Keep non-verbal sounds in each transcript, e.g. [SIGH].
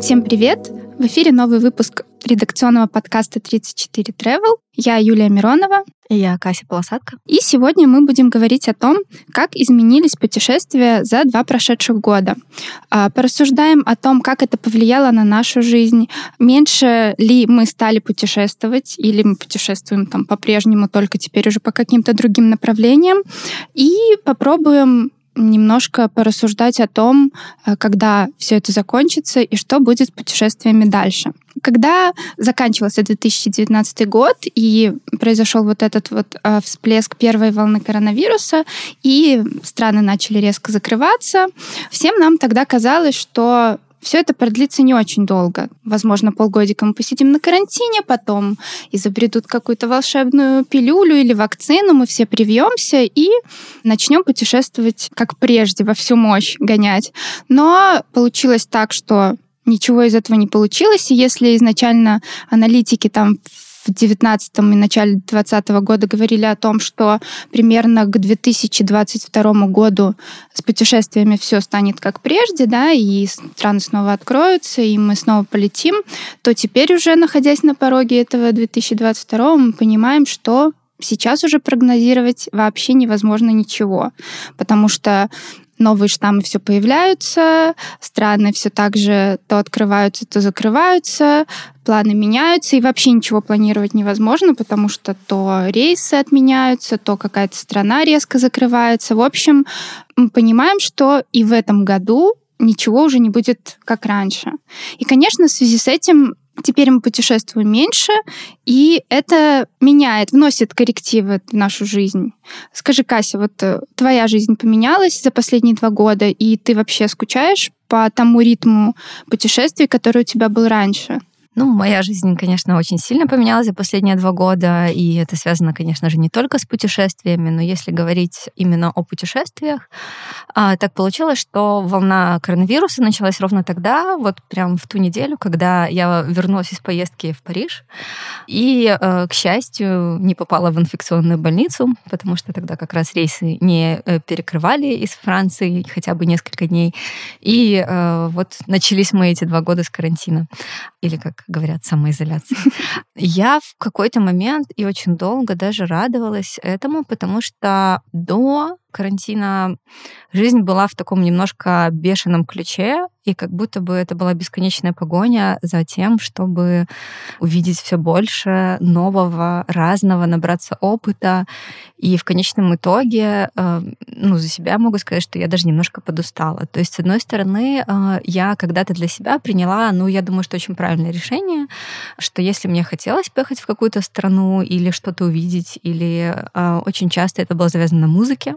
Всем привет! В эфире новый выпуск редакционного подкаста 34 Travel. Я Юлия Миронова. И я Кася Полосатка. И сегодня мы будем говорить о том, как изменились путешествия за два прошедших года. А, порассуждаем о том, как это повлияло на нашу жизнь, меньше ли мы стали путешествовать, или мы путешествуем там по-прежнему, только теперь уже по каким-то другим направлениям. И попробуем немножко порассуждать о том, э, когда все это закончится и что будет с путешествиями дальше. Когда заканчивался 2019 год и произошел вот этот вот э, всплеск первой волны коронавируса, и страны начали резко закрываться, всем нам тогда казалось, что все это продлится не очень долго. Возможно, полгодика мы посидим на карантине, потом изобретут какую-то волшебную пилюлю или вакцину, мы все привьемся и начнем путешествовать как прежде, во всю мощь гонять. Но получилось так, что ничего из этого не получилось. И если изначально аналитики там в 19 и начале 20 года говорили о том, что примерно к 2022 году с путешествиями все станет как прежде, да, и страны снова откроются, и мы снова полетим, то теперь уже, находясь на пороге этого 2022, мы понимаем, что сейчас уже прогнозировать вообще невозможно ничего, потому что новые штаммы все появляются, страны все так же то открываются, то закрываются, планы меняются, и вообще ничего планировать невозможно, потому что то рейсы отменяются, то какая-то страна резко закрывается. В общем, мы понимаем, что и в этом году ничего уже не будет как раньше. И, конечно, в связи с этим Теперь мы путешествуем меньше, и это меняет, вносит коррективы в нашу жизнь. Скажи, Кася, вот э, твоя жизнь поменялась за последние два года, и ты вообще скучаешь по тому ритму путешествий, который у тебя был раньше? Ну, моя жизнь, конечно, очень сильно поменялась за последние два года, и это связано, конечно же, не только с путешествиями, но если говорить именно о путешествиях, а, так получилось, что волна коронавируса началась ровно тогда, вот прям в ту неделю, когда я вернулась из поездки в Париж, и, э, к счастью, не попала в инфекционную больницу, потому что тогда как раз рейсы не э, перекрывали из Франции хотя бы несколько дней, и э, вот начались мы эти два года с карантина, или как говорят, самоизоляции. [LAUGHS] Я в какой-то момент и очень долго даже радовалась этому, потому что до карантина жизнь была в таком немножко бешеном ключе, и как будто бы это была бесконечная погоня за тем, чтобы увидеть все больше нового, разного, набраться опыта. И в конечном итоге, э, ну, за себя могу сказать, что я даже немножко подустала. То есть, с одной стороны, э, я когда-то для себя приняла, ну, я думаю, что очень правильное решение, что если мне хотелось поехать в какую-то страну или что-то увидеть, или э, очень часто это было завязано на музыке,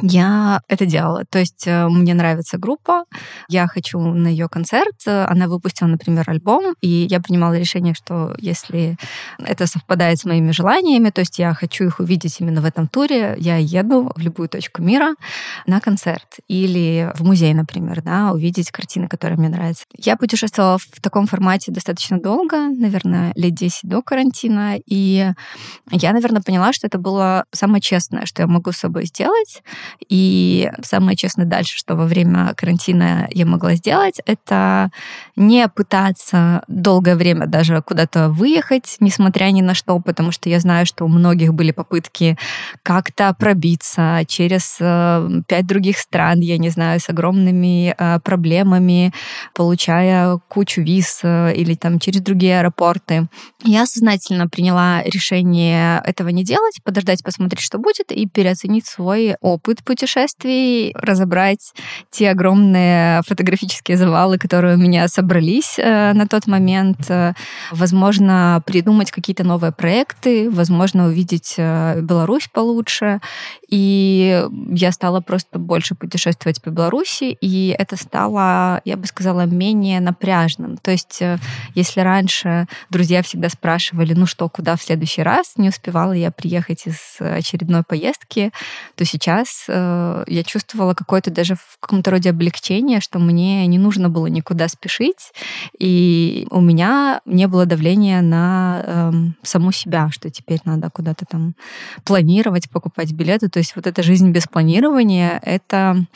я это делала. То есть э, мне нравится группа, я хочу на ее концерт, она выпустила, например, альбом, и я принимала решение, что если это совпадает с моими желаниями, то есть я хочу их увидеть именно в этом туре, я еду в любую точку мира на концерт или в музей, например, да, увидеть картины, которые мне нравятся. Я путешествовала в таком формате достаточно долго, наверное, лет 10 до карантина, и я, наверное, поняла, что это было самое честное, что я могу с собой сделать, и самое честное дальше, что во время карантина я могла сделать, это не пытаться долгое время даже куда-то выехать, несмотря ни на что, потому что я знаю, что у многих были попытки как-то пробиться через э, пять других стран, я не знаю, с огромными э, проблемами, получая кучу виз э, или там через другие аэропорты. Я сознательно приняла решение этого не делать, подождать, посмотреть, что будет, и переоценить свой опыт опыт путешествий, разобрать те огромные фотографические завалы, которые у меня собрались э, на тот момент, э, возможно, придумать какие-то новые проекты, возможно, увидеть э, Беларусь получше. И я стала просто больше путешествовать по Беларуси, и это стало, я бы сказала, менее напряжным. То есть, если раньше друзья всегда спрашивали, ну что, куда в следующий раз, не успевала я приехать из очередной поездки, то сейчас э, я чувствовала какое-то даже в каком-то роде облегчение, что мне не нужно было никуда спешить, и у меня не было давления на э, саму себя, что теперь надо куда-то там планировать, покупать билеты. То есть вот эта жизнь без планирования — это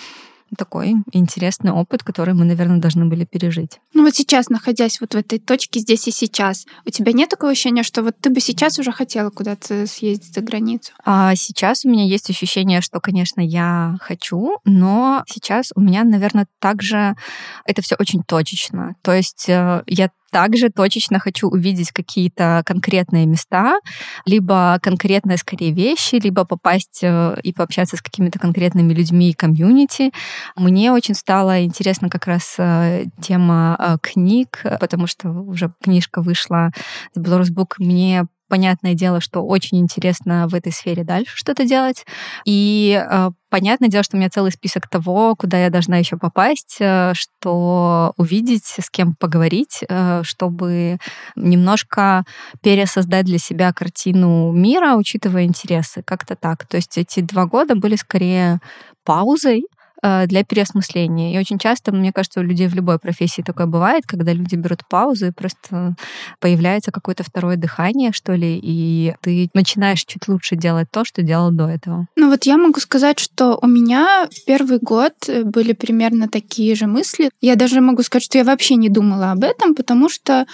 такой интересный опыт, который мы, наверное, должны были пережить. Ну вот сейчас, находясь вот в этой точке здесь и сейчас, у тебя нет такого ощущения, что вот ты бы сейчас уже хотела куда-то съездить за границу? А сейчас у меня есть ощущение, что, конечно, я хочу, но сейчас у меня, наверное, также это все очень точечно. То есть э, я также точечно хочу увидеть какие-то конкретные места, либо конкретные, скорее, вещи, либо попасть э, и пообщаться с какими-то конкретными людьми и комьюнити. Мне очень стала интересна как раз э, тема э, книг, потому что уже книжка вышла, Belarus Book, мне понятное дело, что очень интересно в этой сфере дальше что-то делать. И э, понятное дело, что у меня целый список того, куда я должна еще попасть, э, что увидеть, с кем поговорить, э, чтобы немножко пересоздать для себя картину мира, учитывая интересы. Как-то так. То есть эти два года были скорее паузой, для переосмысления. И очень часто, мне кажется, у людей в любой профессии такое бывает, когда люди берут паузу и просто появляется какое-то второе дыхание, что ли, и ты начинаешь чуть лучше делать то, что делал до этого. Ну вот я могу сказать, что у меня первый год э, были примерно такие же мысли. Я даже могу сказать, что я вообще не думала об этом, потому что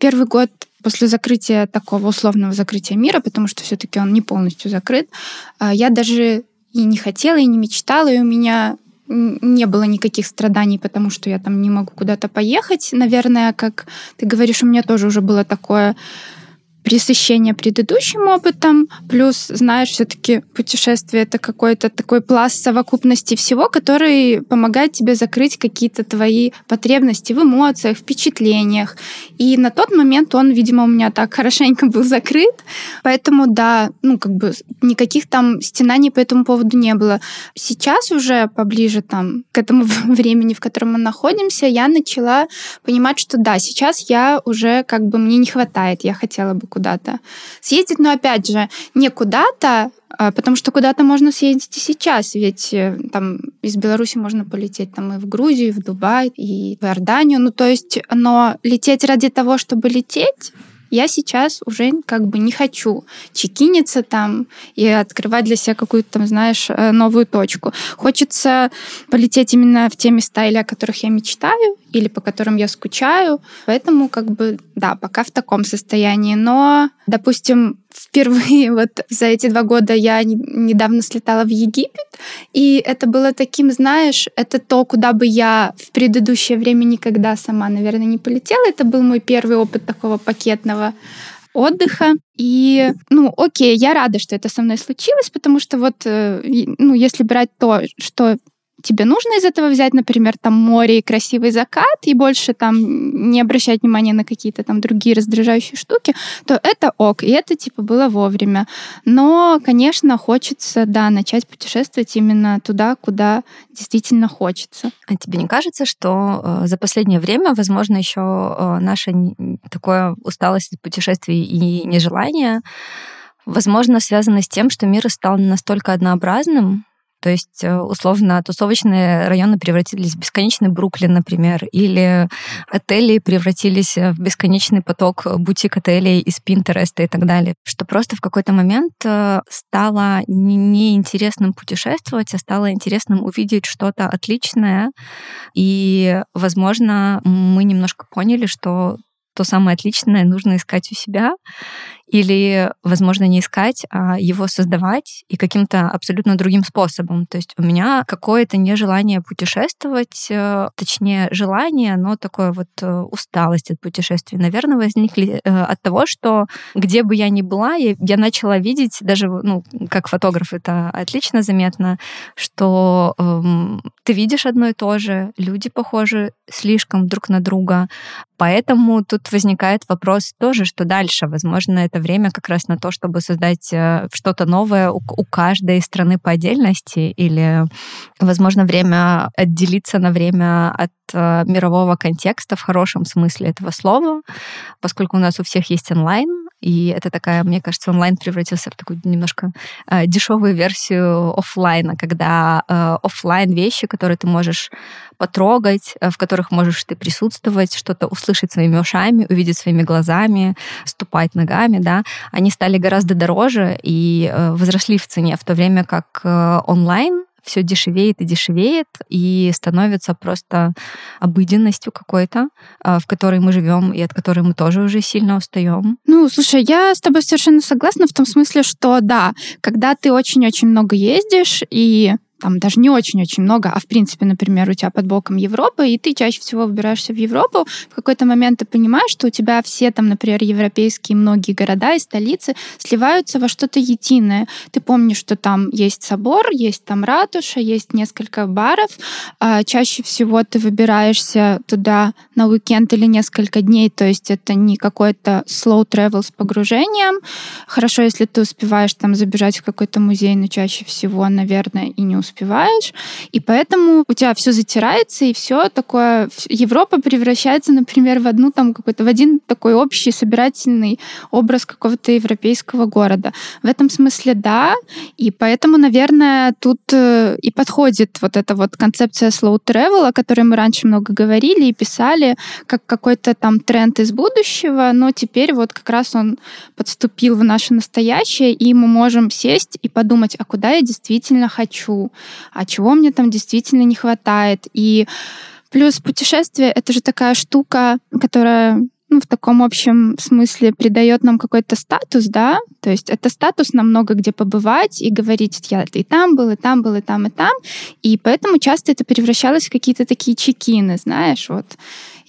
первый год после закрытия такого условного закрытия мира, потому что все-таки он не полностью закрыт, э, я даже и не хотела, и не мечтала, и у меня не было никаких страданий, потому что я там не могу куда-то поехать. Наверное, как ты говоришь, у меня тоже уже было такое пресыщение предыдущим опытом, плюс, знаешь, все-таки путешествие это какой-то такой пласт совокупности всего, который помогает тебе закрыть какие-то твои потребности в эмоциях, впечатлениях. И на тот момент он, видимо, у меня так хорошенько был закрыт, поэтому, да, ну, как бы никаких там стенаний по этому поводу не было. Сейчас уже поближе там к этому [LAUGHS] времени, в котором мы находимся, я начала понимать, что да, сейчас я уже как бы мне не хватает, я хотела бы куда-то съездить, но опять же, не куда-то, а, потому что куда-то можно съездить и сейчас, ведь э, там из Беларуси можно полететь там и в Грузию, и в Дубай, и в Иорданию, ну то есть, но лететь ради того, чтобы лететь, я сейчас уже как бы не хочу чекиниться там и открывать для себя какую-то там, знаешь, э, новую точку. Хочется полететь именно в те места, или о которых я мечтаю, или по которым я скучаю. Поэтому как бы, да, пока в таком состоянии. Но, допустим, впервые вот за эти два года я недавно слетала в Египет, и это было таким, знаешь, это то, куда бы я в предыдущее время никогда сама, наверное, не полетела. Это был мой первый опыт такого пакетного отдыха. И, ну, окей, я рада, что это со мной случилось, потому что вот, э, ну, если брать то, что тебе нужно из этого взять, например, там море и красивый закат, и больше там не обращать внимания на какие-то там другие раздражающие штуки, то это ок, и это типа было вовремя. Но, конечно, хочется, да, начать путешествовать именно туда, куда действительно хочется. А тебе не кажется, что э, за последнее время, возможно, еще э, наша такое усталость от путешествий и нежелание, возможно, связано с тем, что мир стал настолько однообразным, то есть, э, условно, тусовочные районы превратились в бесконечный Бруклин, например, или отели превратились в бесконечный поток бутик-отелей из Пинтереста и так далее. Что просто в какой-то момент э, стало неинтересным путешествовать, а стало интересным увидеть что-то отличное. И, возможно, мы немножко поняли, что то самое отличное нужно искать у себя или, возможно, не искать, а его создавать и каким-то абсолютно другим способом. То есть у меня какое-то нежелание путешествовать, э, точнее, желание, но такое вот э, усталость от путешествий, наверное, возникли э, от того, что где бы я ни была, я, начала видеть, даже, ну, как фотограф это отлично заметно, что эм, ты видишь одно и то же, люди похожи слишком друг на друга, поэтому тут возникает вопрос тоже, что дальше, возможно, это это время как раз на то, чтобы создать э, что-то новое у, у каждой страны по отдельности, или, возможно, время отделиться на время от э, мирового контекста в хорошем смысле этого слова, поскольку у нас у всех есть онлайн, И это такая, мне кажется, онлайн превратился в такую немножко э, дешевую версию офлайна, когда э, офлайн вещи, которые ты можешь потрогать, э, в которых можешь ты присутствовать, что-то услышать своими ушами, увидеть своими глазами, ступать ногами, да, они стали гораздо дороже и э, возросли в цене, в то время как э, онлайн все дешевеет и дешевеет, и становится просто обыденностью какой-то, в которой мы живем и от которой мы тоже уже сильно устаем. Ну, слушай, я с тобой совершенно согласна в том смысле, что да, когда ты очень-очень много ездишь и там даже не очень-очень много, а в принципе, например, у тебя под боком Европа, и ты чаще всего выбираешься в Европу, в какой-то момент ты понимаешь, что у тебя все там, например, европейские многие города и столицы сливаются во что-то единое. Ты помнишь, что там есть собор, есть там ратуша, есть несколько баров. А чаще всего ты выбираешься туда на уикенд или несколько дней, то есть это не какой-то slow travel с погружением. Хорошо, если ты успеваешь там забежать в какой-то музей, но чаще всего, наверное, и не успеваешь, и поэтому у тебя все затирается, и все такое... Европа превращается, например, в одну там какой-то, в один такой общий собирательный образ какого-то европейского города. В этом смысле да, и поэтому, наверное, тут э, и подходит вот эта вот концепция slow travel, о которой мы раньше много говорили и писали, как какой-то там тренд из будущего, но теперь вот как раз он подступил в наше настоящее, и мы можем сесть и подумать, а куда я действительно хочу, а чего мне там действительно не хватает. И плюс путешествие — это же такая штука, которая ну, в таком общем смысле придает нам какой-то статус, да, то есть это статус нам много где побывать и говорить, я и там был, и там был, и там, и там, и поэтому часто это превращалось в какие-то такие чекины, знаешь, вот.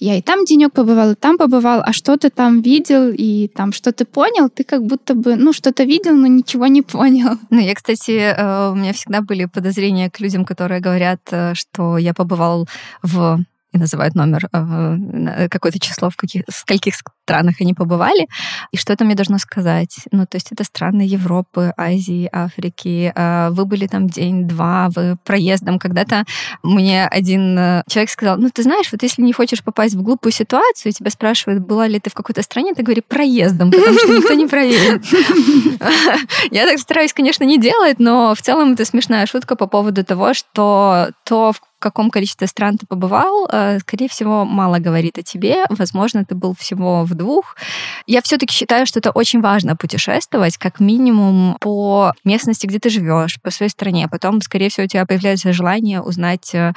Я и там денек побывал, и там побывал, а что ты там видел, и там что ты понял, ты как будто бы, ну, что-то видел, но ничего не понял. [LAUGHS] Ну, я, кстати, э, у меня всегда были подозрения к людям, которые говорят, э, что я побывал в называют номер, э, какое-то число, в каких, в скольких странах они побывали, и что это мне должно сказать. Ну, то есть это страны Европы, Азии, Африки. А вы были там день-два, вы проездом. Когда-то мне один э, человек сказал, ну, ты знаешь, вот если не хочешь попасть в глупую ситуацию, тебя спрашивают, была ли ты в какой-то стране, ты говори проездом, потому что никто не проедет. [LAUGHS] Я так стараюсь, конечно, не делать, но в целом это смешная шутка по поводу того, что то, в в каком количестве стран ты побывал, э, скорее всего, мало говорит о тебе. Возможно, ты был всего в двух. Я все-таки считаю, что это очень важно путешествовать, как минимум по местности, где ты живешь, по своей стране. Потом, скорее всего, у тебя появляется желание узнать э,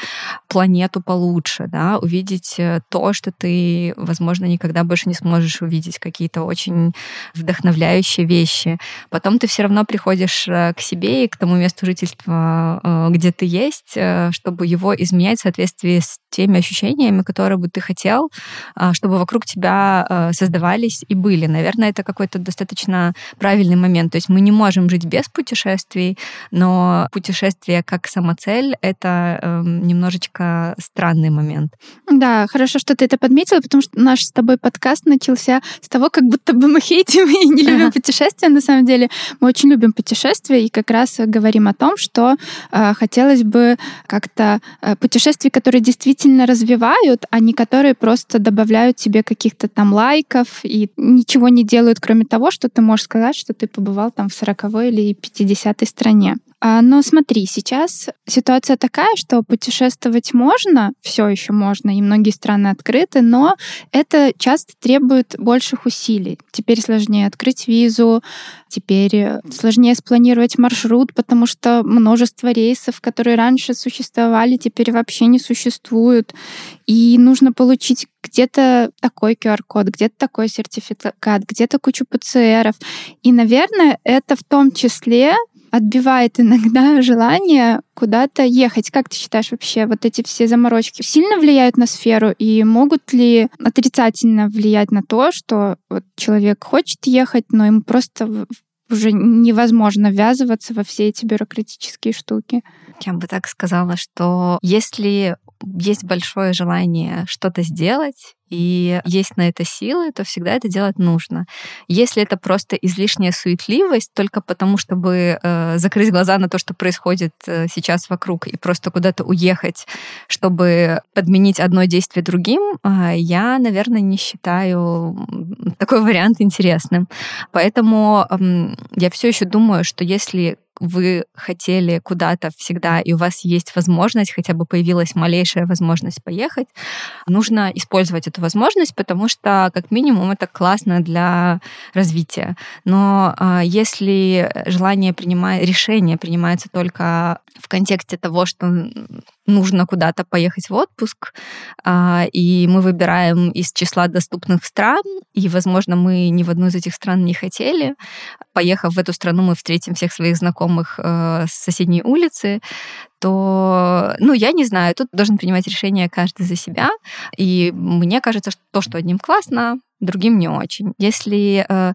планету получше, да, увидеть э, то, что ты, возможно, никогда больше не сможешь увидеть, какие-то очень вдохновляющие вещи. Потом ты все равно приходишь к себе и к тому месту жительства, где ты есть, чтобы его изменять в соответствии с теми ощущениями, которые бы ты хотел, а, чтобы вокруг тебя а, создавались и были. Наверное, это какой-то достаточно правильный момент. То есть мы не можем жить без путешествий, но путешествие как самоцель — это эм, немножечко странный момент. Да, хорошо, что ты это подметила, потому что наш с тобой подкаст начался с того, как будто бы мы [LAUGHS] хейтим и не любим ага. путешествия. На самом деле мы очень любим путешествия и как раз говорим о том, что э, хотелось бы как-то путешествий, которые действительно развивают, а не которые просто добавляют тебе каких-то там лайков и ничего не делают, кроме того, что ты можешь сказать, что ты побывал там в 40 или 50 стране. А, но смотри, сейчас ситуация такая, что путешествовать можно, все еще можно, и многие страны открыты, но это часто требует больших усилий. Теперь сложнее открыть визу, теперь сложнее спланировать маршрут, потому что множество рейсов, которые раньше существовали, теперь вообще не существуют. И нужно получить где-то такой QR-код, где-то такой сертификат, где-то кучу ПЦРов. И, наверное, это в том числе отбивает иногда [LAUGHS] желание куда-то ехать. Как ты считаешь вообще, вот эти все заморочки сильно влияют на сферу и могут ли отрицательно влиять на то, что вот человек хочет ехать, но ему просто уже невозможно ввязываться во все эти бюрократические штуки? Я бы так сказала, что если есть большое желание что-то сделать, и есть на это силы, то всегда это делать нужно. Если это просто излишняя суетливость, только потому, чтобы э, закрыть глаза на то, что происходит э, сейчас вокруг, и просто куда-то уехать, чтобы подменить одно действие другим, э, я, наверное, не считаю такой вариант интересным. Поэтому э, я все еще думаю, что если вы хотели куда-то всегда, и у вас есть возможность, хотя бы появилась малейшая возможность поехать, нужно использовать эту возможность, потому что, как минимум, это классно для развития. Но а, если желание принимает, решение принимается только в контексте того, что нужно куда-то поехать в отпуск, а, и мы выбираем из числа доступных стран, и, возможно, мы ни в одну из этих стран не хотели. Поехав в эту страну, мы встретим всех своих знакомых э, с соседней улицы, то, ну, я не знаю, тут должен принимать решение каждый за себя. И мне кажется, что то, что одним классно, другим не очень. Если э,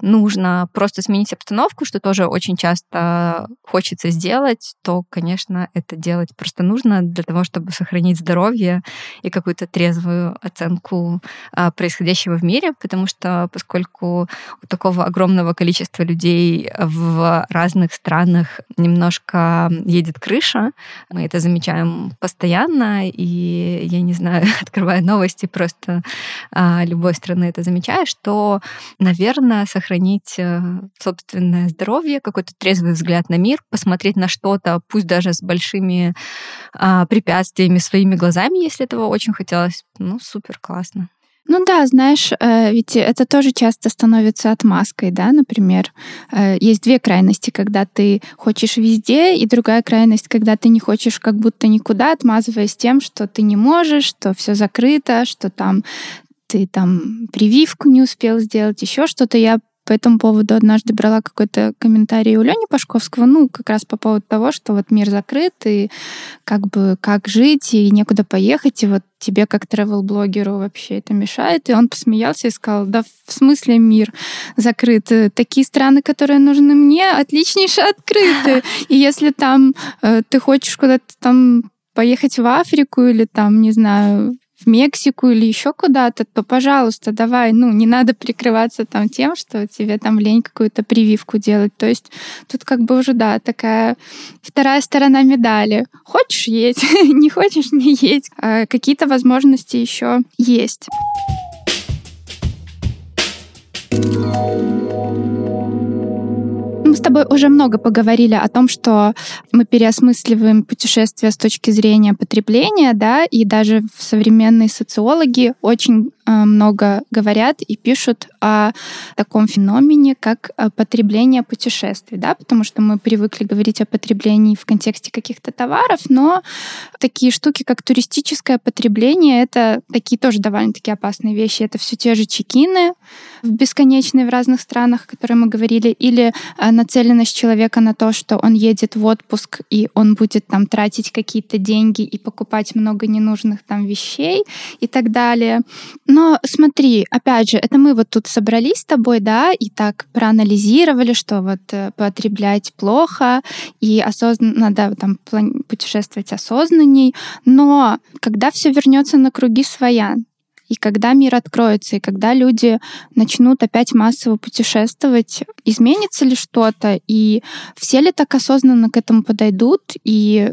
нужно просто сменить обстановку, что тоже очень часто хочется сделать, то, конечно, это делать просто нужно для того, чтобы сохранить здоровье и какую-то трезвую оценку а, происходящего в мире, потому что поскольку у такого огромного количества людей в разных странах немножко едет крыша, мы это замечаем постоянно, и я не знаю, [LAUGHS] открывая новости просто а, любой страны это замечаю, что, наверное, сохранить сохранить э, собственное здоровье, какой-то трезвый взгляд на мир, посмотреть на что-то, пусть даже с большими а, препятствиями, своими глазами, если этого очень хотелось. Ну, супер, классно. Ну да, знаешь, э, ведь это тоже часто становится отмазкой, да, например. Э, есть две крайности, когда ты хочешь везде, и другая крайность, когда ты не хочешь как будто никуда, отмазываясь тем, что ты не можешь, что все закрыто, что там ты там прививку не успел сделать, еще что-то. Я по этому поводу однажды брала какой-то комментарий у Лени Пашковского, ну, как раз по поводу того, что вот мир закрыт, и как бы как жить, и некуда поехать, и вот тебе как travel-блогеру вообще это мешает. И он посмеялся и сказал, да в смысле мир закрыт? Такие страны, которые нужны мне, отличнейше открыты. И если там э, ты хочешь куда-то там поехать в Африку или там, не знаю, в Мексику или еще куда-то, то, пожалуйста, давай, ну, не надо прикрываться там тем, что тебе там лень какую-то прививку делать. То есть тут как бы уже, да, такая вторая сторона медали. Хочешь есть, [LAUGHS] не хочешь не есть. А какие-то возможности еще есть. С тобой уже много поговорили о том, что мы переосмысливаем путешествия с точки зрения потребления, да, и даже современные социологи очень э, много говорят и пишут о таком феномене, как э, потребление путешествий, да, потому что мы привыкли говорить о потреблении в контексте каких-то товаров, но такие штуки, как туристическое потребление, это такие тоже довольно-таки опасные вещи. Это все те же чекины бесконечные в разных странах, о которых мы говорили, или э, нацеленность человека на то, что он едет в отпуск и он будет там тратить какие-то деньги и покупать много ненужных там вещей и так далее. Но смотри, опять же, это мы вот тут собрались с тобой, да, и так проанализировали, что вот э, потреблять плохо и осознанно, да, там путешествовать осознанней, но когда все вернется на круги своя, и когда мир откроется, и когда люди начнут опять массово путешествовать, изменится ли что-то, и все ли так осознанно к этому подойдут, и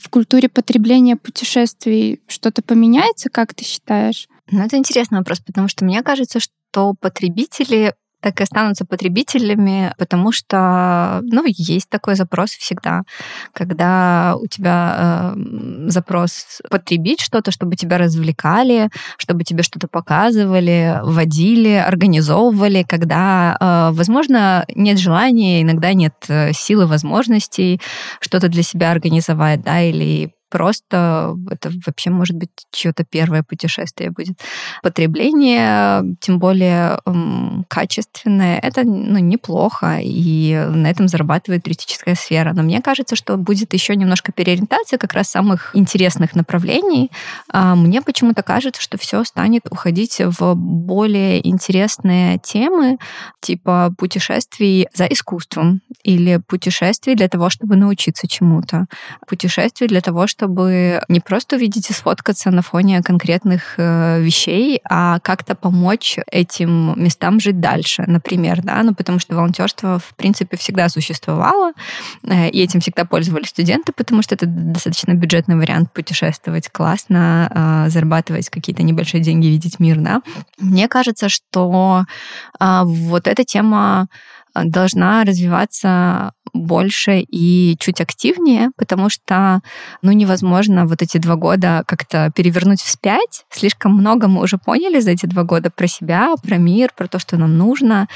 в культуре потребления путешествий что-то поменяется, как ты считаешь? Ну, это интересный вопрос, потому что мне кажется, что потребители так и останутся потребителями, потому что, ну, есть такой запрос всегда, когда у тебя э, запрос потребить что-то, чтобы тебя развлекали, чтобы тебе что-то показывали, водили, организовывали, когда, э, возможно, нет желания, иногда нет э, силы, возможностей что-то для себя организовать, да, или просто это вообще может быть чье-то первое путешествие будет. Потребление, тем более качественное, это ну, неплохо, и на этом зарабатывает туристическая сфера. Но мне кажется, что будет еще немножко переориентация как раз самых интересных направлений. А, мне почему-то кажется, что все станет уходить в более интересные темы, типа путешествий за искусством или путешествий для того, чтобы научиться чему-то, путешествий для того, чтобы не просто увидеть и сфоткаться на фоне конкретных э, вещей, а как-то помочь этим местам жить дальше, например, да, ну потому что волонтерство в принципе всегда существовало, э, и этим всегда пользовались студенты, потому что это достаточно бюджетный вариант путешествовать, классно э, зарабатывать какие-то небольшие деньги, видеть мир, да. Мне кажется, что э, вот эта тема должна развиваться больше и чуть активнее, потому что, ну, невозможно вот эти два года как-то перевернуть вспять. Слишком много мы уже поняли за эти два года про себя, про мир, про то, что нам нужно,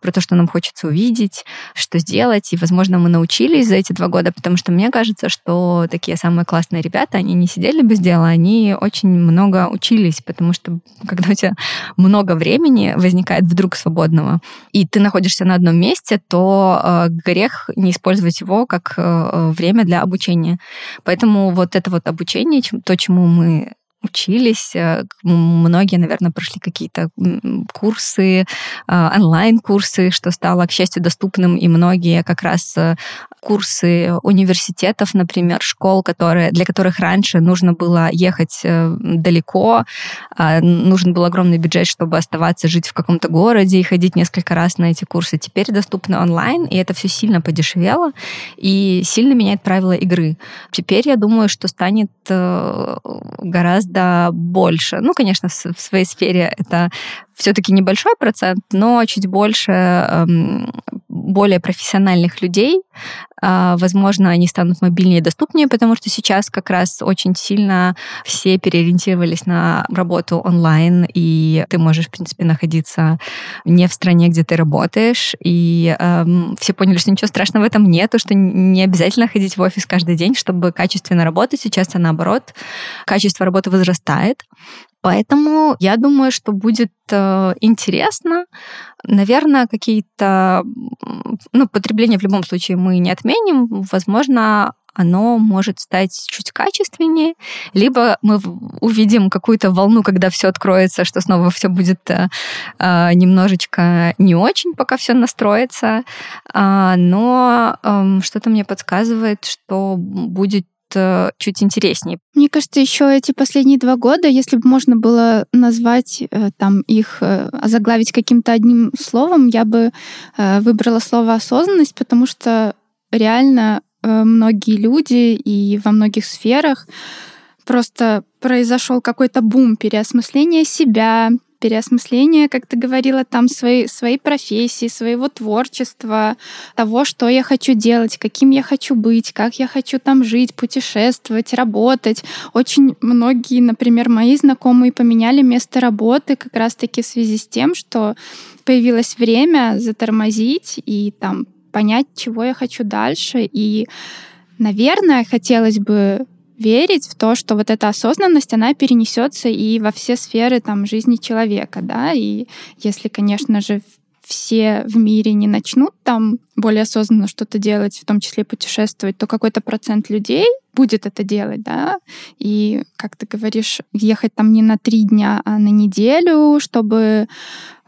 про то, что нам хочется увидеть, что сделать. И, возможно, мы научились за эти два года, потому что мне кажется, что такие самые классные ребята, они не сидели без дела, они очень много учились, потому что когда у тебя много времени возникает вдруг свободного, и ты находишься на одном месте, то э, грех не использовать его как э, время для обучения. Поэтому вот это вот обучение, то, чему мы учились. Э, многие, наверное, прошли какие-то курсы, онлайн-курсы, что стало, к счастью, доступным, и многие как раз курсы университетов, например, школ, которые, для которых раньше нужно было ехать э, далеко, а, нужен был огромный бюджет, чтобы оставаться, жить в каком-то городе и ходить несколько раз на эти курсы. Теперь доступны онлайн, и это все сильно подешевело и сильно меняет правила игры. Теперь я думаю, что станет э, гораздо больше. Ну, конечно, в своей сфере это все-таки небольшой процент, но чуть больше эм, более профессиональных людей. Э, возможно, они станут мобильнее и доступнее, потому что сейчас как раз очень сильно все переориентировались на работу онлайн, и ты можешь, в принципе, находиться не в стране, где ты работаешь, и эм, все поняли, что ничего страшного в этом нет, что не обязательно ходить в офис каждый день, чтобы качественно работать. Сейчас, наоборот, качество работы возрастает. Поэтому я думаю, что будет э, интересно. Наверное, какие-то... Ну, потребление в любом случае мы не отменим. Возможно, оно может стать чуть качественнее, либо мы увидим какую-то волну, когда все откроется, что снова все будет э, э, немножечко не очень, пока все настроится. Э, но э, что-то мне подсказывает, что будет э, чуть интереснее. Мне кажется, еще эти последние два года, если бы можно было назвать э, там их, э, озаглавить каким-то одним словом, я бы выбрала слово осознанность, потому что реально многие люди и во многих сферах просто произошел какой-то бум переосмысления себя, переосмысление, как ты говорила, там своей, своей профессии, своего творчества, того, что я хочу делать, каким я хочу быть, как я хочу там жить, путешествовать, работать. Очень многие, например, мои знакомые поменяли место работы как раз-таки в связи с тем, что появилось время затормозить и там понять, чего я хочу дальше. И, наверное, хотелось бы верить в то, что вот эта осознанность, она перенесется и во все сферы там, жизни человека, да, и если, конечно же, все в мире не начнут там более осознанно что-то делать, в том числе путешествовать, то какой-то процент людей будет это делать, да, и, как ты говоришь, ехать там не на три дня, а на неделю, чтобы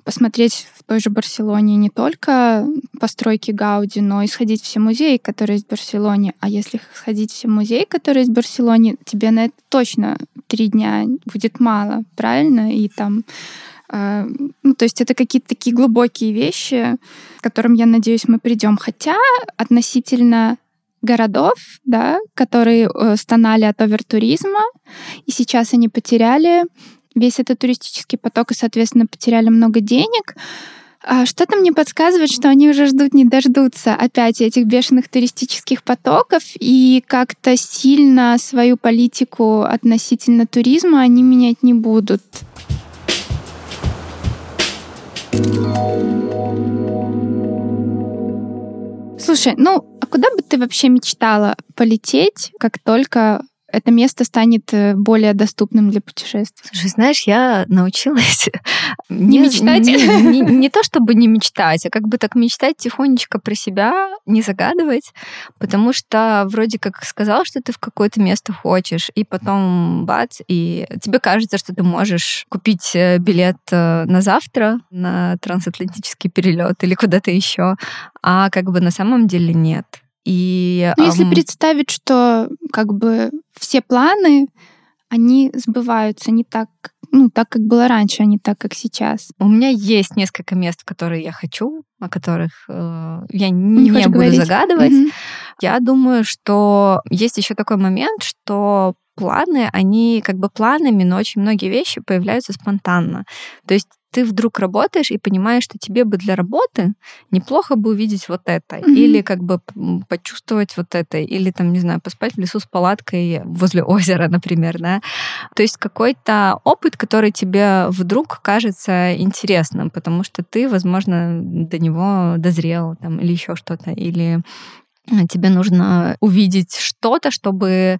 посмотреть в той же Барселоне не только постройки Гауди, но и сходить все музеи, которые есть в Барселоне. А если сходить все музеи, которые есть в Барселоне, тебе на это точно три дня будет мало, правильно? И там э, ну, то есть это какие-то такие глубокие вещи, к которым, я надеюсь, мы придем. Хотя относительно городов, да, которые э, стонали от овертуризма, и сейчас они потеряли весь этот туристический поток и, соответственно, потеряли много денег. А что-то мне подсказывает, что они уже ждут, не дождутся опять этих бешеных туристических потоков, и как-то сильно свою политику относительно туризма они менять не будут. Слушай, ну, а куда бы ты вообще мечтала полететь, как только это место станет э, более доступным для путешествий. Слушай, знаешь, я научилась [LAUGHS] не, не мечтать. Не, не, [LAUGHS] не то чтобы не мечтать, а как бы так мечтать тихонечко про себя, не загадывать, потому что вроде как сказал, что ты в какое-то место хочешь, и потом бац, и тебе кажется, что ты можешь купить э, билет э, на завтра на трансатлантический перелет или куда-то еще, а как бы на самом деле нет. И, ну, если эм... представить, что как бы все планы, они сбываются не так, ну, так, как было раньше, а не так, как сейчас. У меня есть несколько мест, в которые я хочу, о которых э, я не, не буду говорить. загадывать. Mm-hmm. Я думаю, что есть еще такой момент, что планы, они как бы планами, но очень многие вещи появляются спонтанно. То есть ты вдруг работаешь и понимаешь, что тебе бы для работы неплохо бы увидеть вот это, mm-hmm. или как бы почувствовать вот это, или там, не знаю, поспать в лесу с палаткой возле озера, [LAUGHS] например, да. То есть какой-то опыт, который тебе вдруг кажется интересным, потому что ты, возможно, до него дозрел там, или еще что-то, или тебе нужно увидеть что-то, чтобы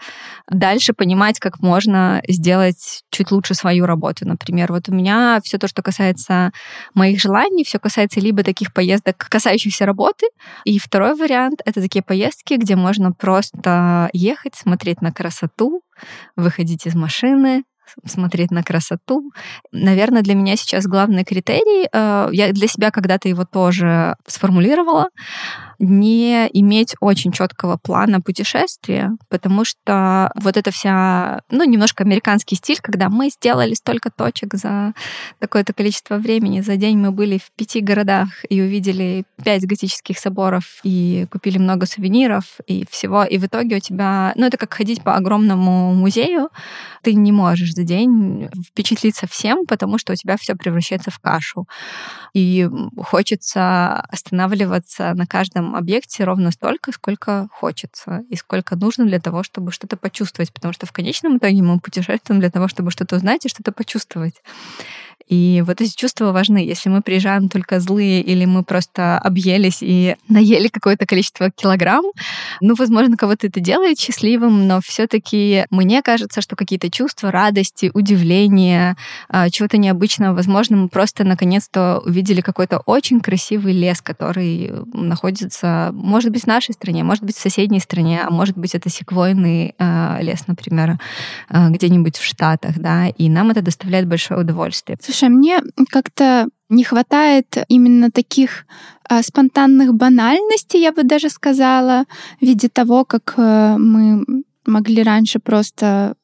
дальше понимать, как можно сделать чуть лучше свою работу. Например, вот у меня все то, что касается моих желаний, все касается либо таких поездок, касающихся работы, и второй вариант — это такие поездки, где можно просто ехать, смотреть на красоту, выходить из машины, смотреть на красоту. Наверное, для меня сейчас главный критерий, э, я для себя когда-то его тоже сформулировала, не иметь очень четкого плана путешествия, потому что вот эта вся, ну, немножко американский стиль, когда мы сделали столько точек за такое-то количество времени, за день мы были в пяти городах и увидели пять готических соборов и купили много сувениров и всего, и в итоге у тебя, ну, это как ходить по огромному музею, ты не можешь за день впечатлиться всем, потому что у тебя все превращается в кашу. И хочется останавливаться на каждом объекте ровно столько, сколько хочется и сколько нужно для того, чтобы что-то почувствовать, потому что в конечном итоге мы путешествуем для того, чтобы что-то узнать и что-то почувствовать. И вот эти чувства важны. Если мы приезжаем только злые или мы просто объелись и наели какое-то количество килограмм, ну, возможно, кого-то это делает счастливым, но все таки мне кажется, что какие-то чувства радости, удивления, а, чего-то необычного, возможно, мы просто наконец-то увидели какой-то очень красивый лес, который находится, может быть, в нашей стране, может быть, в соседней стране, а может быть, это секвойный э, лес, например, э, где-нибудь в Штатах, да, и нам это доставляет большое удовольствие. Слушай, мне как-то не хватает именно таких а, спонтанных банальностей, я бы даже сказала, в виде того, как а, мы могли раньше просто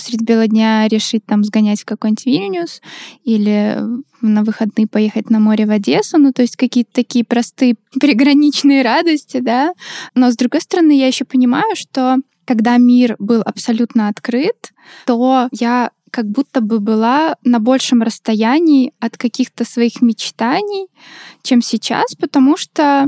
средь бела дня решить там сгонять в какой-нибудь Вильнюс или на выходные поехать на море в Одессу, ну то есть какие-то такие простые [LAUGHS] приграничные радости, да. Но с другой стороны, я еще понимаю, что когда мир был абсолютно открыт, то я как будто бы была на большем расстоянии от каких-то своих мечтаний, чем сейчас, потому что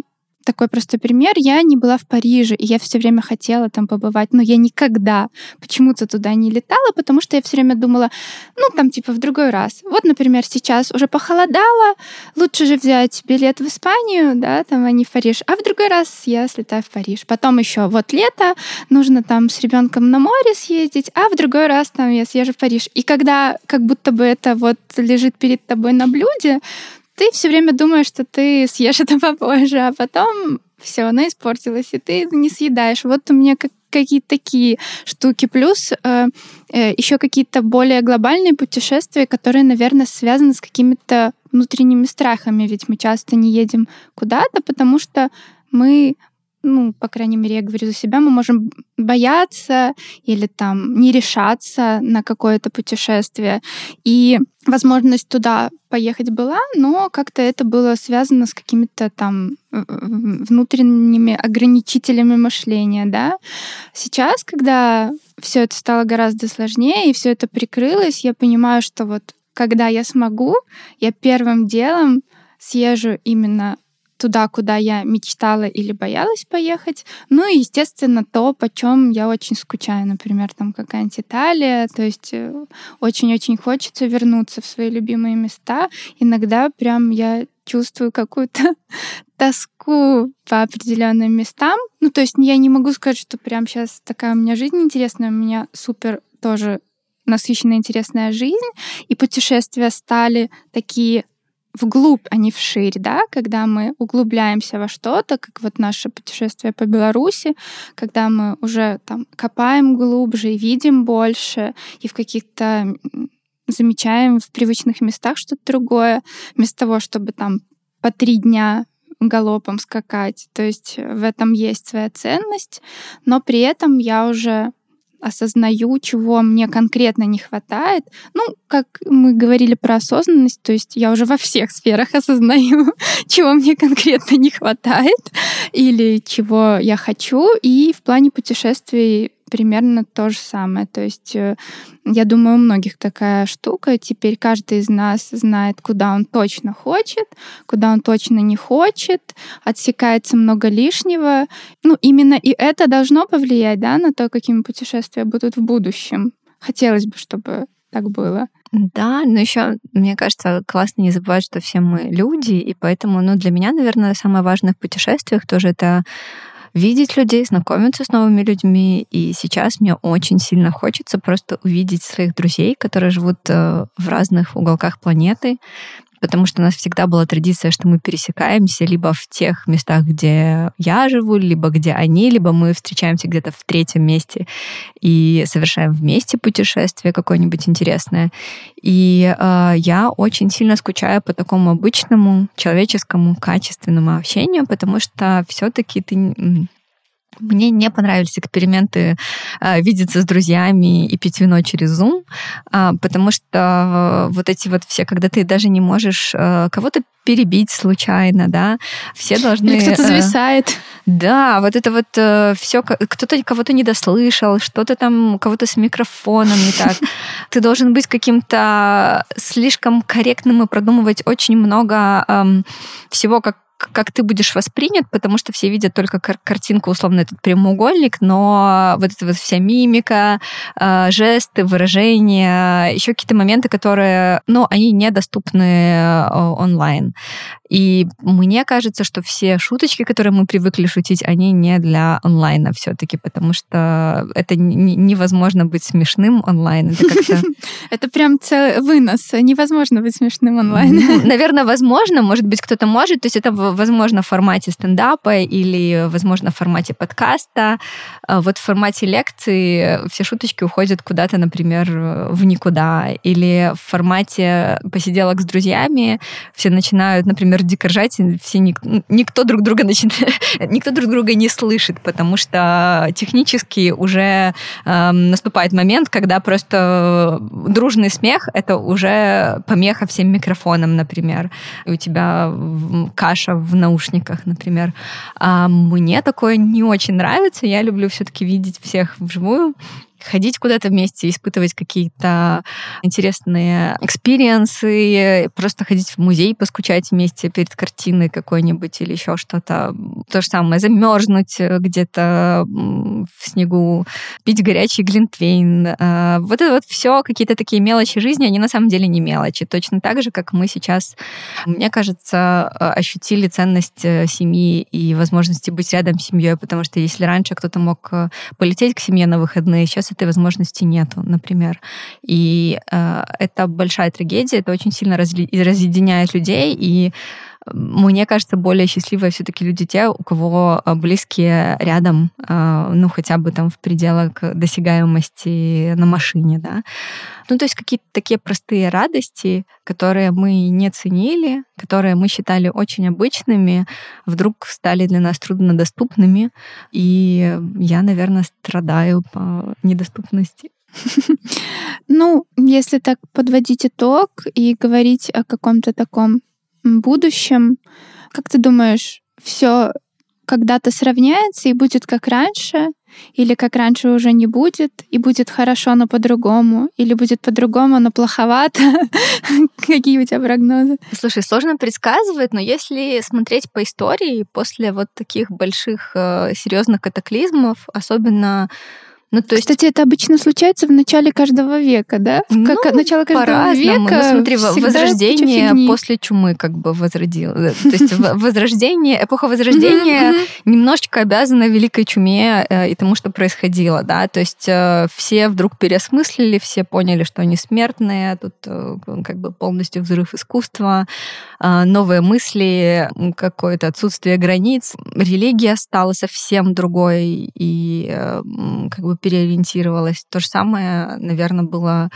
такой простой пример. Я не была в Париже, и я все время хотела там побывать, но я никогда почему-то туда не летала, потому что я все время думала, ну, там, типа, в другой раз. Вот, например, сейчас уже похолодало, лучше же взять билет в Испанию, да, там, а не в Париж. А в другой раз я слетаю в Париж. Потом еще вот лето, нужно там с ребенком на море съездить, а в другой раз там я съезжу в Париж. И когда как будто бы это вот лежит перед тобой на блюде, ты все время думаешь, что ты съешь [LAUGHS] это попозже, а потом все, она испортилась, и ты не съедаешь. Вот у меня как какие-то такие штуки. Плюс э, э, еще какие-то более глобальные путешествия, которые, наверное, связаны с какими-то внутренними страхами. Ведь мы часто не едем куда-то, потому что мы ну, по крайней мере, я говорю за себя, мы можем бояться или там не решаться на какое-то путешествие. И возможность туда поехать была, но как-то это было связано с какими-то там внутренними ограничителями мышления, да. Сейчас, когда все это стало гораздо сложнее и все это прикрылось, я понимаю, что вот когда я смогу, я первым делом съезжу именно туда, куда я мечтала или боялась поехать. Ну и, естественно, то, по чем я очень скучаю. Например, там какая-нибудь Италия. То есть э, очень-очень хочется вернуться в свои любимые места. Иногда прям я чувствую какую-то [LAUGHS] тоску по определенным местам. Ну, то есть я не могу сказать, что прям сейчас такая у меня жизнь интересная, у меня супер тоже насыщенная интересная жизнь, и путешествия стали такие вглубь, а не вширь, да, когда мы углубляемся во что-то, как вот наше путешествие по Беларуси, когда мы уже там копаем глубже и видим больше, и в каких-то замечаем в привычных местах что-то другое, вместо того, чтобы там по три дня галопом скакать. То есть в этом есть своя ценность, но при этом я уже осознаю, чего мне конкретно не хватает. Ну, как мы говорили про осознанность, то есть я уже во всех сферах [LAUGHS] осознаю, чего мне конкретно не хватает или чего я хочу. И в плане путешествий примерно то же самое. То есть э, я думаю, у многих такая штука. Теперь каждый из нас знает, куда он точно хочет, куда он точно не хочет, отсекается много лишнего. Ну, именно и это должно повлиять да, на то, какими путешествия будут в будущем. Хотелось бы, чтобы так было. Да, но еще, мне кажется, классно не забывать, что все мы люди, и поэтому, ну, для меня, наверное, самое важное в путешествиях тоже это видеть людей, знакомиться с новыми людьми. И сейчас мне очень сильно хочется просто увидеть своих друзей, которые живут э, в разных уголках планеты, потому что у нас всегда была традиция, что мы пересекаемся либо в тех местах, где я живу, либо где они, либо мы встречаемся где-то в третьем месте и совершаем вместе путешествие какое-нибудь интересное. И э, я очень сильно скучаю по такому обычному человеческому качественному общению, потому что все-таки ты мне не понравились эксперименты э, видеться с друзьями и пить вино через Zoom, э, потому что вот эти вот все, когда ты даже не можешь э, кого-то перебить случайно, да, все должны... Или кто-то зависает. Да, вот это вот э, все, кто-то кого-то не дослышал, что-то там, кого-то с микрофоном не так. [LAUGHS] Ты должен быть каким-то слишком корректным и продумывать очень много эм, всего, как как ты будешь воспринят, потому что все видят только кар- картинку, условно, этот прямоугольник, но вот эта вот вся мимика, э, жесты, выражения, еще какие-то моменты, которые, ну, они недоступны э, онлайн. И мне кажется, что все шуточки, которые мы привыкли шутить, они не для онлайна все-таки, потому что это невозможно быть смешным онлайн. Это [LAUGHS] прям целый вынос. Невозможно быть смешным онлайн. [LAUGHS] Наверное, возможно. Может быть, кто-то может. То есть это, возможно, в формате стендапа или, возможно, в формате подкаста. А вот в формате лекции все шуточки уходят куда-то, например, в никуда. Или в формате посиделок с друзьями все начинают, например, например, дико ржать, все ник, никто друг друга начинает, [LAUGHS] никто друг друга не слышит, потому что технически уже э, наступает момент, когда просто дружный смех это уже помеха всем микрофонам, например, и у тебя каша в наушниках, например. А мне такое не очень нравится. Я люблю все-таки видеть всех вживую ходить куда-то вместе, испытывать какие-то интересные experience ы, просто ходить в музей, поскучать вместе перед картиной какой-нибудь или еще что-то. То же самое, замерзнуть где-то в снегу, пить горячий глинтвейн. А, вот это вот все какие-то такие мелочи жизни, они на самом деле не мелочи. Точно так же, как мы сейчас, мне кажется, ощутили ценность э, семьи и возможности быть рядом с семьей, потому что если раньше кто-то мог э, полететь к семье на выходные, сейчас этой возможности нету, например. И э, это большая трагедия, это очень сильно разли- разъединяет людей, и мне кажется, более счастливые все-таки люди те, у кого э, близкие рядом, э, ну, хотя бы там в пределах досягаемости на машине, да. Ну, то есть какие-то такие простые радости, которые мы не ценили, которые мы считали очень обычными, вдруг стали для нас труднодоступными. И я, наверное, страдаю по недоступности. Ну, если так подводить итог и говорить о каком-то таком будущем, как ты думаешь, все когда-то сравняется и будет как ранше, или как раньше уже не будет, и будет хорошо, но по-другому, или будет по-другому, но плоховато? [LAUGHS] Какие у тебя прогнозы? Слушай, сложно предсказывать, но если смотреть по истории, после вот таких больших э, серьезных катаклизмов, особенно ну, то есть... Кстати, это обычно случается в начале каждого века, да? В ну, как, начало каждого века. Ну, смотри, возрождение после чумы как бы возродило. Э, то есть возрождение, эпоха возрождения немножечко обязана великой чуме э, и тому, что происходило, да? То есть э, все вдруг переосмыслили, все поняли, что они смертные, тут как бы полностью взрыв искусства, новые мысли, какое-то отсутствие границ. Религия стала совсем другой, и как бы переориентировалась. То же самое, наверное, было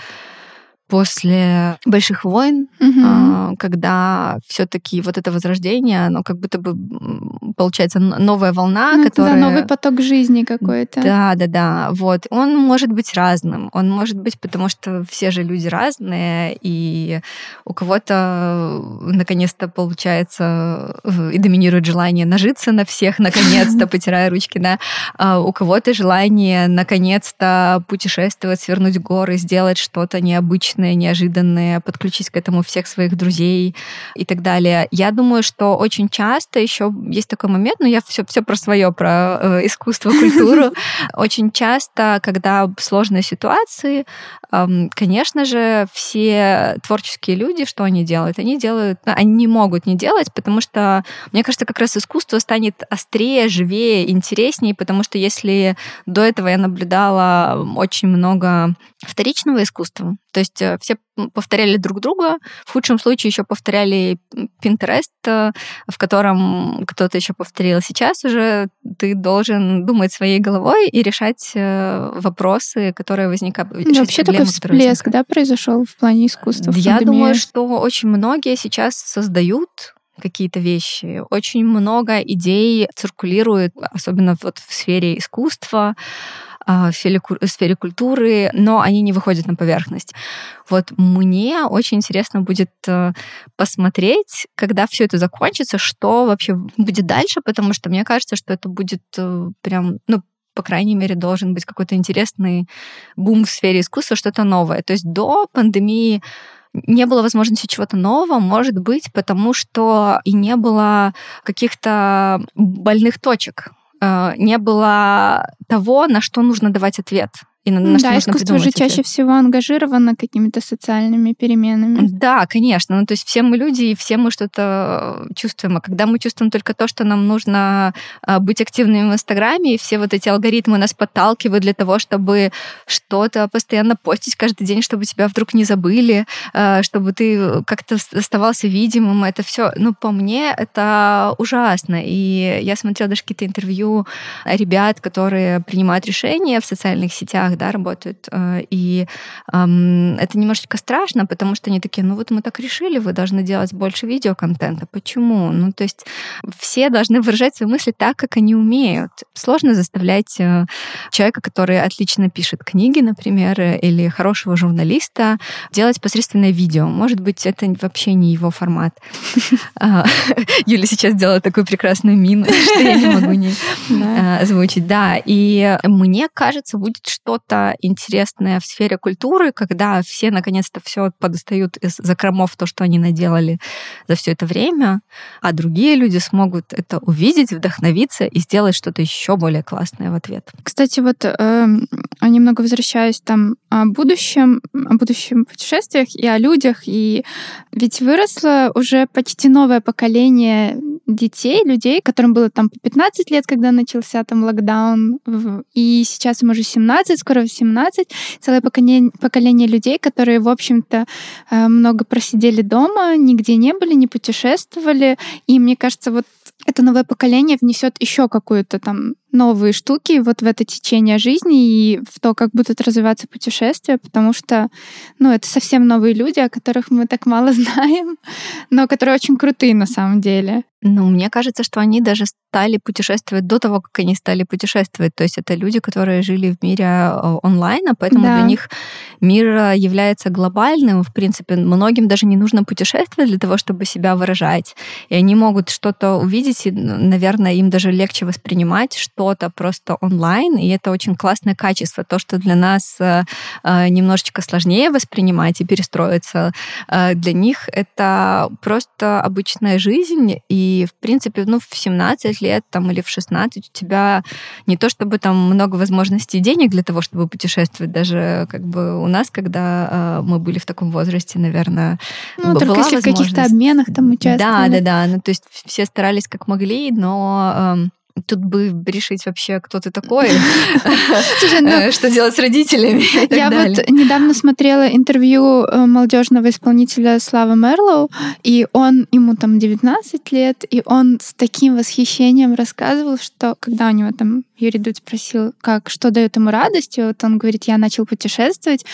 после больших войн, угу. когда все-таки вот это возрождение, оно как будто бы получается новая волна, ну, которая... Да, новый поток жизни какой-то. Да, да, да. Вот. Он может быть разным. Он может быть, потому что все же люди разные, и у кого-то наконец-то получается и доминирует желание нажиться на всех, наконец-то, [LAUGHS] потирая ручки, да. А у кого-то желание наконец-то путешествовать, свернуть горы, сделать что-то необычное, неожиданное, подключить к этому всех своих друзей и так далее. Я думаю, что очень часто еще есть такой момент, но я все, все про свое, про э, искусство, культуру. [LAUGHS] Очень часто, когда сложные ситуации, э, конечно же, все творческие люди, что они делают? Они делают, ну, они не могут не делать, потому что, мне кажется, как раз искусство станет острее, живее, интереснее, потому что если до этого я наблюдала очень много вторичного искусства, то есть э, все повторяли друг друга, в худшем случае еще повторяли Pinterest, э, в котором кто-то еще повторил. Сейчас уже ты должен думать своей головой и решать э, вопросы, которые возникают. Ну, вообще такой всплеск, да, произошел в плане искусства? Я думаю, что очень многие сейчас создают какие-то вещи. Очень много идей циркулирует, особенно вот в сфере искусства, а, в сфере культуры, но они не выходят на поверхность. Вот мне очень интересно будет э, посмотреть, когда все это закончится, что вообще будет дальше, потому что мне кажется, что это будет э, прям, ну, по крайней мере, должен быть какой-то интересный бум в сфере искусства, что-то новое. То есть до пандемии не было возможности чего-то нового, может быть, потому что и не было каких-то больных точек, э, не было того, на что нужно давать ответ и на, на да, искусство же чаще всего ангажировано какими-то социальными переменами. Да, конечно. Ну, то есть все мы люди, и все мы что-то чувствуем. А когда мы чувствуем только то, что нам нужно а, быть активными в Инстаграме, и все вот эти алгоритмы нас подталкивают для того, чтобы что-то постоянно постить каждый день, чтобы тебя вдруг не забыли, а, чтобы ты как-то оставался видимым, это все, ну, по мне, это ужасно. И я смотрела даже какие-то интервью ребят, которые принимают решения в социальных сетях, соцсетях, да, работают. Э, и эм, это немножечко страшно, потому что они такие, ну вот мы так решили, вы должны делать больше видеоконтента. Почему? Ну, то есть все должны выражать свои мысли так, как они умеют. Сложно заставлять э, человека, который отлично пишет книги, например, или хорошего журналиста, делать посредственное видео. Может быть, это вообще не его формат. [LAUGHS] А, [LAUGHS] Юля сейчас делала такую прекрасную мину, [LAUGHS] что я не могу не э, озвучить. Да, и мне кажется, будет что что-то интересное в сфере культуры, когда все наконец-то все подостают из закромов то, что они наделали за все это время, а другие люди смогут это увидеть, вдохновиться и сделать что-то еще более классное в ответ. Кстати, вот э, немного возвращаюсь там о будущем, о будущем путешествиях и о людях, и ведь выросло уже почти новое поколение детей, людей, которым было там по 15 лет, когда начался там локдаун, и сейчас им уже 17, скоро 18, целое поколение, поколение людей, которые, в общем-то, э, много просидели дома, нигде не были, не путешествовали. И мне кажется, вот это новое поколение внесет еще какую-то там новые штуки вот в это течение жизни и в то, как будут развиваться путешествия, потому что, ну, это совсем новые люди, о которых мы так мало [LAUGHS] знаем, но которые очень крутые на самом деле. Ну, мне кажется, что они даже стали путешествовать до того, как они стали путешествовать. То есть это люди, которые жили в мире э, онлайн, а поэтому да. для них мир э, является глобальным. В принципе, многим даже не нужно путешествовать для того, чтобы себя выражать. И они могут что-то увидеть, и, наверное, им даже легче воспринимать что-то просто онлайн. И это очень классное качество. То, что для нас э, немножечко сложнее воспринимать и перестроиться, для них это просто обычная жизнь, и в принципе, ну, в 17 лет там, или в 16 у тебя не то чтобы там много возможностей и денег для того, чтобы путешествовать. Даже как бы у нас, когда э, мы были в таком возрасте, наверное, ну, только если в каких-то обменах там участвовали. Да, да, да. Ну, то есть все старались как могли, но... Тут бы решить вообще, кто ты такой, [LAUGHS] ну, э, что делать с родителями. Я вот недавно смотрела интервью э, молодежного исполнителя Слава Мерлоу, и он, ему там 19 лет, и он с таким восхищением рассказывал, что когда у него там Юрий Дудь спросил, как, что дает ему радость, и вот он говорит, я начал путешествовать,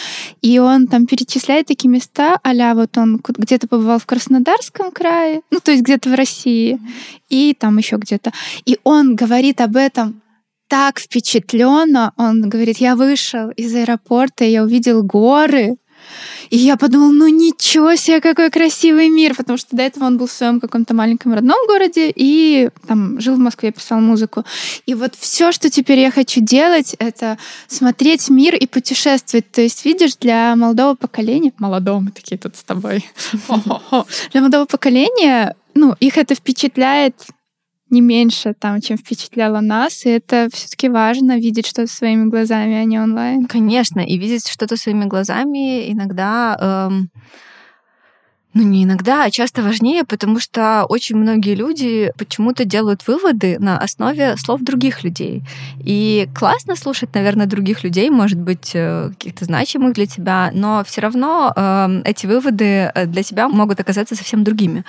и он там перечисляет такие места, а вот он где-то побывал в Краснодарском крае, ну, то есть где-то в России, и там еще где-то. И он говорит об этом так впечатленно. Он говорит, я вышел из аэропорта, я увидел горы, и я подумала, ну ничего себе, какой красивый мир, потому что до этого он был в своем каком-то маленьком родном городе и там жил в Москве, писал музыку. И вот все, что теперь я хочу делать, это смотреть мир и путешествовать. То есть, видишь, для молодого поколения, молодого мы такие тут с тобой, [LAUGHS] [LAUGHS] для молодого поколения, ну, их это впечатляет не меньше там, чем впечатляло нас, и это все-таки важно видеть что-то своими глазами, а не онлайн. Конечно, и видеть что-то своими глазами иногда эм, ну, не иногда, а часто важнее, потому что очень многие люди почему-то делают выводы на основе слов других людей. И классно слушать, наверное, других людей, может быть, э, каких-то значимых для тебя, но все равно э, эти выводы э, для тебя могут оказаться совсем другими.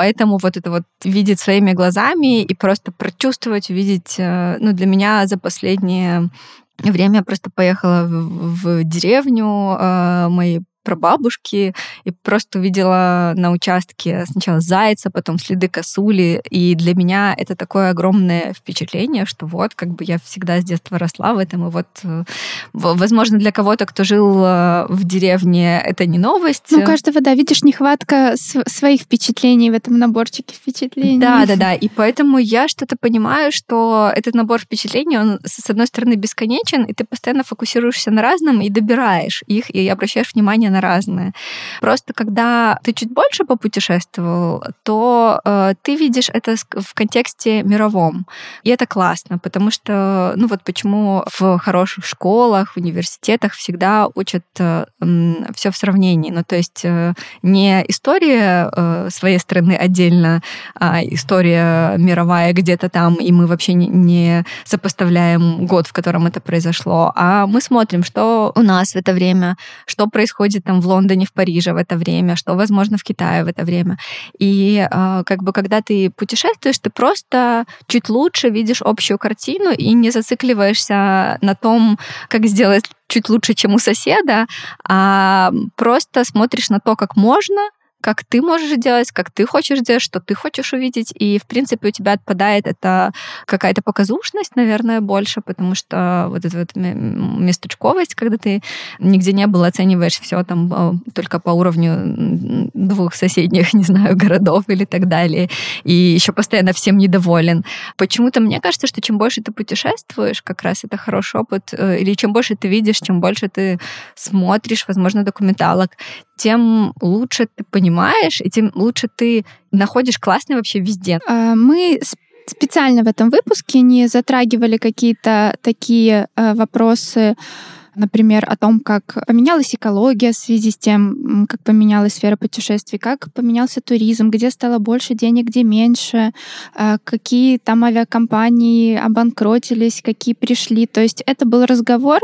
Поэтому вот это вот видеть своими глазами и просто прочувствовать, увидеть, э, ну, для меня за последнее время я просто поехала в, в деревню э, моей прабабушки и просто увидела на участке сначала зайца, потом следы косули. И для меня это такое огромное впечатление, что вот как бы я всегда с детства росла в этом. И вот, э, возможно, для кого-то, кто жил э, в деревне, это не новость. Ну, у каждого, да, видишь, нехватка своих впечатлений в этом наборчике впечатлений. Да, да, [LAUGHS] да. И поэтому я что-то понимаю, что этот набор впечатлений, он, с одной стороны, бесконечен, и ты постоянно фокусируешься на разном и добираешь их, и обращаешь внимание на разные. Просто когда ты чуть больше попутешествовал, то э, ты видишь это в контексте мировом. И это классно, потому что, ну вот почему в хороших школах, университетах всегда учат э, все в сравнении. Ну то есть э, не история э, своей страны отдельно, а история мировая где-то там, и мы вообще не, не сопоставляем год, в котором это произошло, а мы смотрим, что у нас в это время, что происходит происходит там в Лондоне, в Париже в это время, что возможно в Китае в это время. И э, как бы когда ты путешествуешь, ты просто чуть лучше видишь общую картину и не зацикливаешься на том, как сделать чуть лучше, чем у соседа, а просто смотришь на то, как можно, как ты можешь делать, как ты хочешь делать, что ты хочешь увидеть. И, в принципе, у тебя отпадает это какая-то показушность, наверное, больше, потому что вот эта вот месточковость, когда ты нигде не был, оцениваешь все там а, только по уровню двух соседних, [LAUGHS] не знаю, городов или так далее. И еще постоянно всем недоволен. Почему-то мне кажется, что чем больше ты путешествуешь, как раз это хороший опыт, э, или чем больше ты видишь, чем больше ты смотришь, возможно, документалок, тем лучше ты понимаешь, и тем лучше ты находишь классный вообще везде. А, мы специально в этом выпуске не затрагивали какие-то такие э, вопросы, например, о том, как поменялась экология в связи с тем, как поменялась сфера путешествий, как поменялся туризм, где стало больше денег, где меньше, э, какие там авиакомпании обанкротились, какие пришли. То есть это был разговор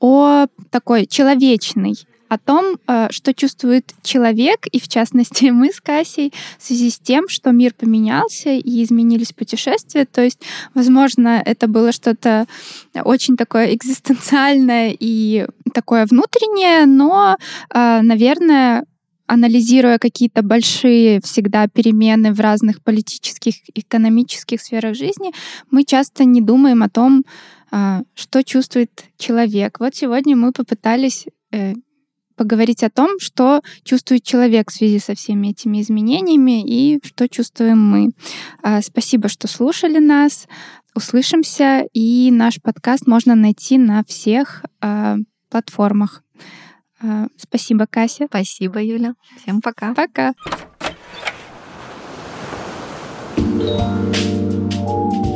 о такой человечной о том, э, что чувствует человек, и в частности [LAUGHS] мы с Кассией, в связи с тем, что мир поменялся и изменились путешествия. То есть, возможно, это было что-то очень такое экзистенциальное и такое внутреннее, но, э, наверное, анализируя какие-то большие всегда перемены в разных политических, экономических сферах жизни, мы часто не думаем о том, э, что чувствует человек. Вот сегодня мы попытались поговорить о том, что чувствует человек в связи со всеми этими изменениями и что чувствуем мы. А, спасибо, что слушали нас. Услышимся, и наш подкаст можно найти на всех э, платформах. Э, спасибо, Кася. Спасибо, Юля. Всем пока. Пока. thank you